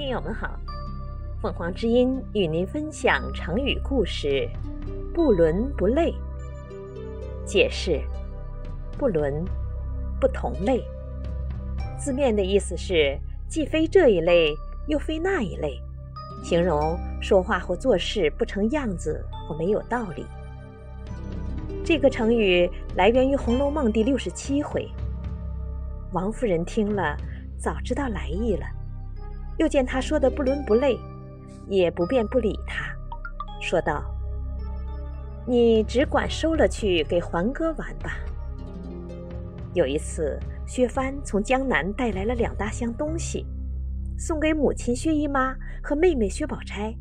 听友们好，凤凰之音与您分享成语故事“不伦不类”。解释：不伦，不同类。字面的意思是既非这一类，又非那一类，形容说话或做事不成样子或没有道理。这个成语来源于《红楼梦》第六十七回。王夫人听了，早知道来意了。又见他说的不伦不类，也不便不理他，说道：“你只管收了去给环哥玩吧。”有一次，薛帆从江南带来了两大箱东西，送给母亲薛姨妈和妹妹薛宝钗。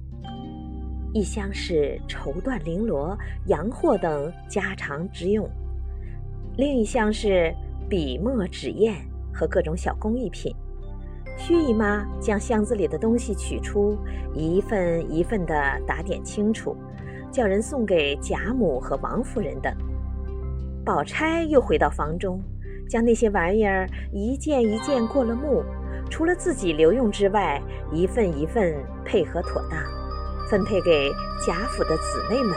一箱是绸缎绫罗、洋货等家常之用，另一箱是笔墨纸砚和各种小工艺品。薛姨妈将箱子里的东西取出，一份一份地打点清楚，叫人送给贾母和王夫人等。宝钗又回到房中，将那些玩意儿一件一件过了目，除了自己留用之外，一份一份配合妥当，分配给贾府的姊妹们。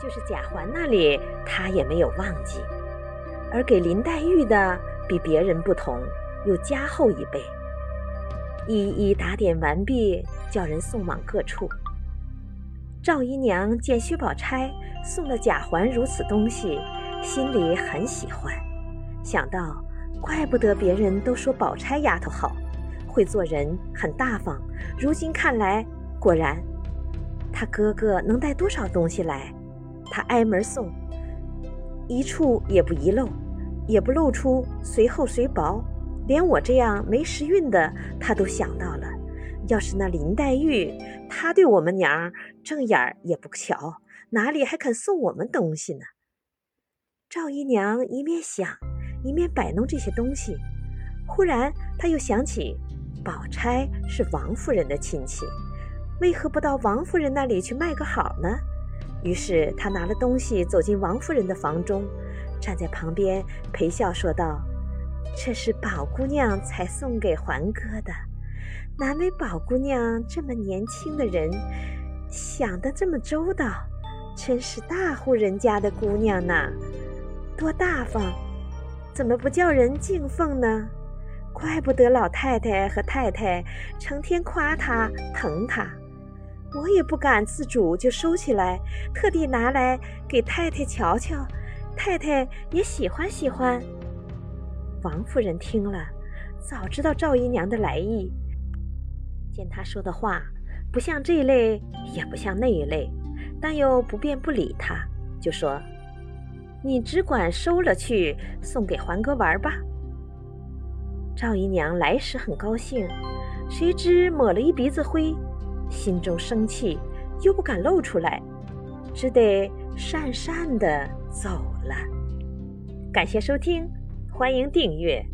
就是贾环那里，她也没有忘记，而给林黛玉的比别人不同。又加厚一倍，一一打点完毕，叫人送往各处。赵姨娘见薛宝钗送了贾环如此东西，心里很喜欢，想到怪不得别人都说宝钗丫头好，会做人，很大方。如今看来，果然，她哥哥能带多少东西来，她挨门送，一处也不遗漏，也不露出随厚随薄。连我这样没时运的，他都想到了。要是那林黛玉，她对我们娘正眼儿也不瞧，哪里还肯送我们东西呢？赵姨娘一面想，一面摆弄这些东西。忽然，她又想起，宝钗是王夫人的亲戚，为何不到王夫人那里去卖个好呢？于是，她拿了东西走进王夫人的房中，站在旁边陪笑说道。这是宝姑娘才送给环哥的，难为宝姑娘这么年轻的人，想得这么周到，真是大户人家的姑娘呢，多大方，怎么不叫人敬奉呢？怪不得老太太和太太成天夸她疼她，我也不敢自主就收起来，特地拿来给太太瞧瞧，太太也喜欢喜欢。王夫人听了，早知道赵姨娘的来意。见她说的话不像这一类，也不像那一类，但又不便不理她，就说：“你只管收了去，送给环哥玩吧。”赵姨娘来时很高兴，谁知抹了一鼻子灰，心中生气，又不敢露出来，只得讪讪的走了。感谢收听。欢迎订阅。